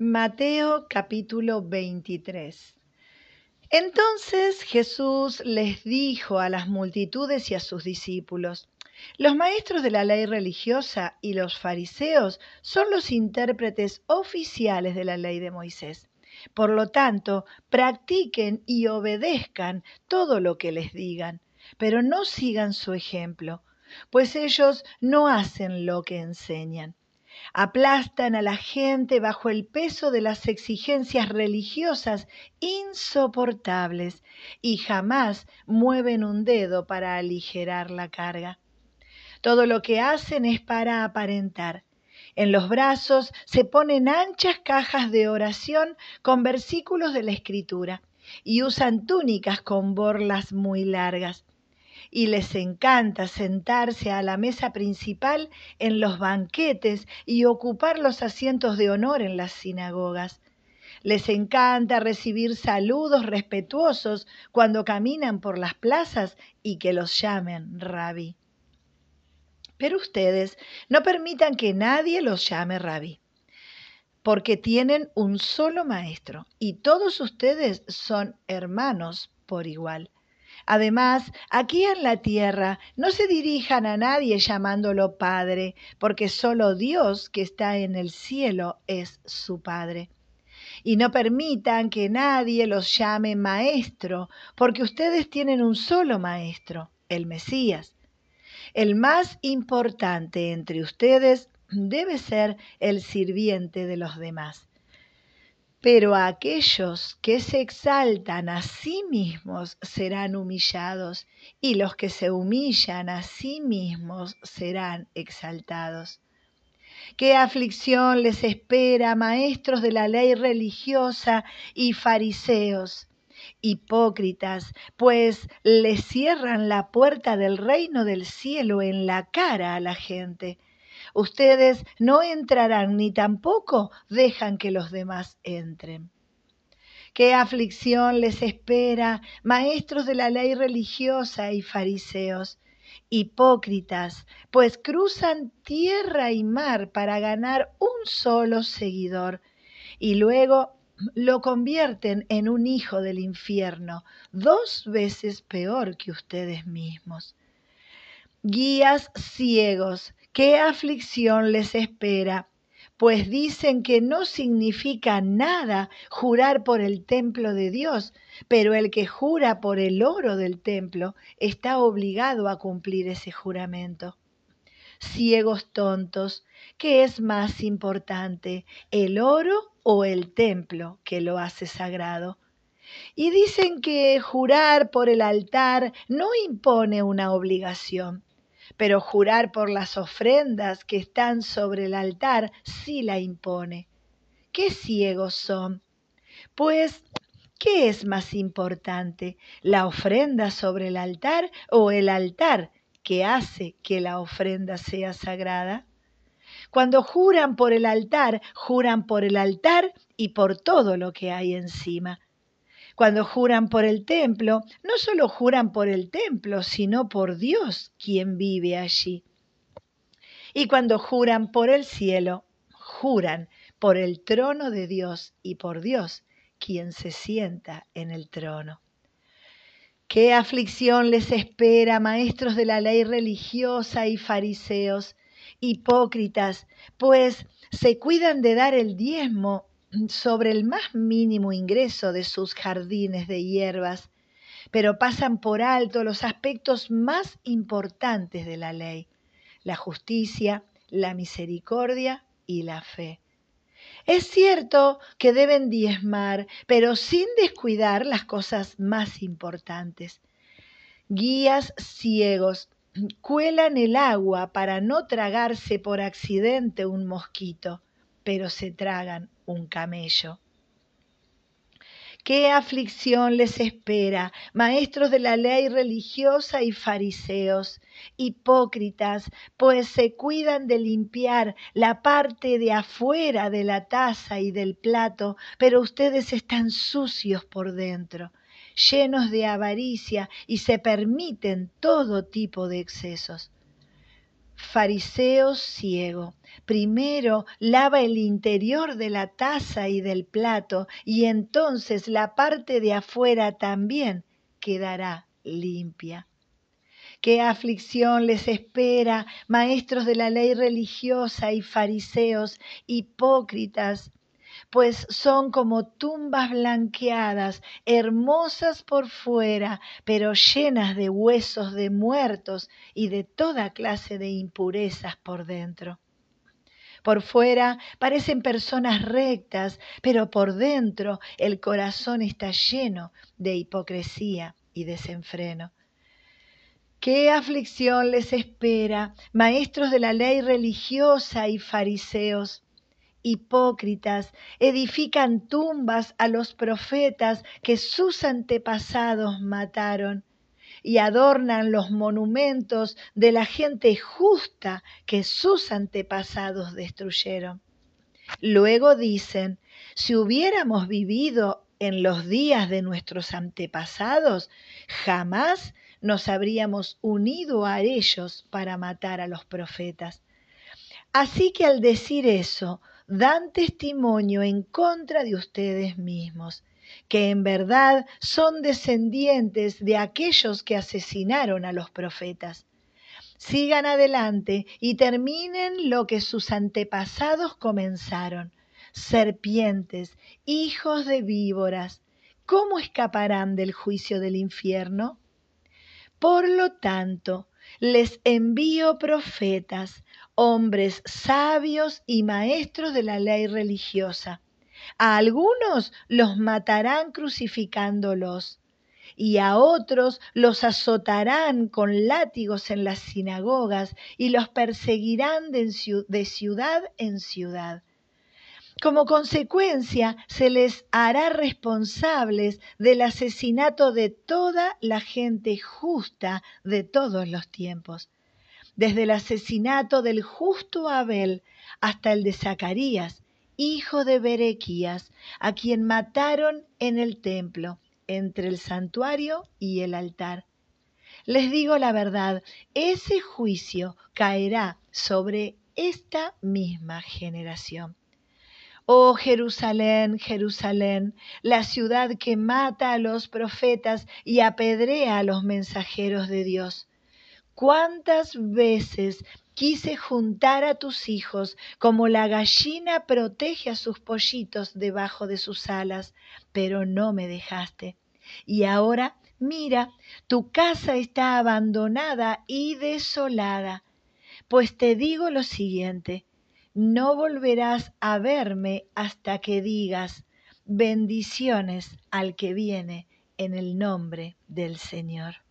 Mateo capítulo 23 Entonces Jesús les dijo a las multitudes y a sus discípulos, los maestros de la ley religiosa y los fariseos son los intérpretes oficiales de la ley de Moisés. Por lo tanto, practiquen y obedezcan todo lo que les digan, pero no sigan su ejemplo, pues ellos no hacen lo que enseñan aplastan a la gente bajo el peso de las exigencias religiosas insoportables y jamás mueven un dedo para aligerar la carga. Todo lo que hacen es para aparentar. En los brazos se ponen anchas cajas de oración con versículos de la escritura y usan túnicas con borlas muy largas y les encanta sentarse a la mesa principal en los banquetes y ocupar los asientos de honor en las sinagogas. Les encanta recibir saludos respetuosos cuando caminan por las plazas y que los llamen rabí. Pero ustedes no permitan que nadie los llame rabí, porque tienen un solo maestro y todos ustedes son hermanos por igual. Además, aquí en la tierra no se dirijan a nadie llamándolo Padre, porque solo Dios que está en el cielo es su Padre. Y no permitan que nadie los llame Maestro, porque ustedes tienen un solo Maestro, el Mesías. El más importante entre ustedes debe ser el sirviente de los demás. Pero aquellos que se exaltan a sí mismos serán humillados, y los que se humillan a sí mismos serán exaltados. ¿Qué aflicción les espera, maestros de la ley religiosa y fariseos? Hipócritas, pues les cierran la puerta del reino del cielo en la cara a la gente Ustedes no entrarán ni tampoco dejan que los demás entren. ¿Qué aflicción les espera, maestros de la ley religiosa y fariseos? Hipócritas, pues cruzan tierra y mar para ganar un solo seguidor y luego lo convierten en un hijo del infierno, dos veces peor que ustedes mismos. Guías ciegos ¿Qué aflicción les espera? Pues dicen que no significa nada jurar por el templo de Dios, pero el que jura por el oro del templo está obligado a cumplir ese juramento. Ciegos tontos, ¿qué es más importante, el oro o el templo que lo hace sagrado? Y dicen que jurar por el altar no impone una obligación pero jurar por las ofrendas que están sobre el altar sí la impone. ¿Qué ciegos son? Pues, ¿qué es más importante, la ofrenda sobre el altar o el altar que hace que la ofrenda sea sagrada? Cuando juran por el altar, juran por el altar y por todo lo que hay encima. Cuando juran por el templo, no solo juran por el templo, sino por Dios quien vive allí. Y cuando juran por el cielo, juran por el trono de Dios y por Dios quien se sienta en el trono. ¿Qué aflicción les espera, maestros de la ley religiosa y fariseos, hipócritas, pues se cuidan de dar el diezmo sobre el más mínimo ingreso de sus jardines de hierbas, pero pasan por alto los aspectos más importantes de la ley, la justicia, la misericordia y la fe. Es cierto que deben diezmar, pero sin descuidar las cosas más importantes. Guías ciegos cuelan el agua para no tragarse por accidente un mosquito, pero se tragan un camello. ¿Qué aflicción les espera, maestros de la ley religiosa y fariseos, hipócritas, pues se cuidan de limpiar la parte de afuera de la taza y del plato, pero ustedes están sucios por dentro, llenos de avaricia y se permiten todo tipo de excesos fariseo ciego. Primero lava el interior de la taza y del plato y entonces la parte de afuera también quedará limpia. ¿Qué aflicción les espera, maestros de la ley religiosa y fariseos, hipócritas? Pues son como tumbas blanqueadas, hermosas por fuera, pero llenas de huesos de muertos y de toda clase de impurezas por dentro. Por fuera parecen personas rectas, pero por dentro el corazón está lleno de hipocresía y desenfreno. ¿Qué aflicción les espera, maestros de la ley religiosa y fariseos? Hipócritas edifican tumbas a los profetas que sus antepasados mataron y adornan los monumentos de la gente justa que sus antepasados destruyeron. Luego dicen, si hubiéramos vivido en los días de nuestros antepasados, jamás nos habríamos unido a ellos para matar a los profetas. Así que al decir eso, dan testimonio en contra de ustedes mismos, que en verdad son descendientes de aquellos que asesinaron a los profetas. Sigan adelante y terminen lo que sus antepasados comenzaron. Serpientes, hijos de víboras, ¿cómo escaparán del juicio del infierno? Por lo tanto, les envío profetas, hombres sabios y maestros de la ley religiosa. A algunos los matarán crucificándolos y a otros los azotarán con látigos en las sinagogas y los perseguirán de ciudad en ciudad. Como consecuencia, se les hará responsables del asesinato de toda la gente justa de todos los tiempos desde el asesinato del justo Abel hasta el de Zacarías, hijo de Berequías, a quien mataron en el templo, entre el santuario y el altar. Les digo la verdad, ese juicio caerá sobre esta misma generación. Oh Jerusalén, Jerusalén, la ciudad que mata a los profetas y apedrea a los mensajeros de Dios cuántas veces quise juntar a tus hijos como la gallina protege a sus pollitos debajo de sus alas, pero no me dejaste. Y ahora, mira, tu casa está abandonada y desolada. Pues te digo lo siguiente, no volverás a verme hasta que digas, bendiciones al que viene en el nombre del Señor.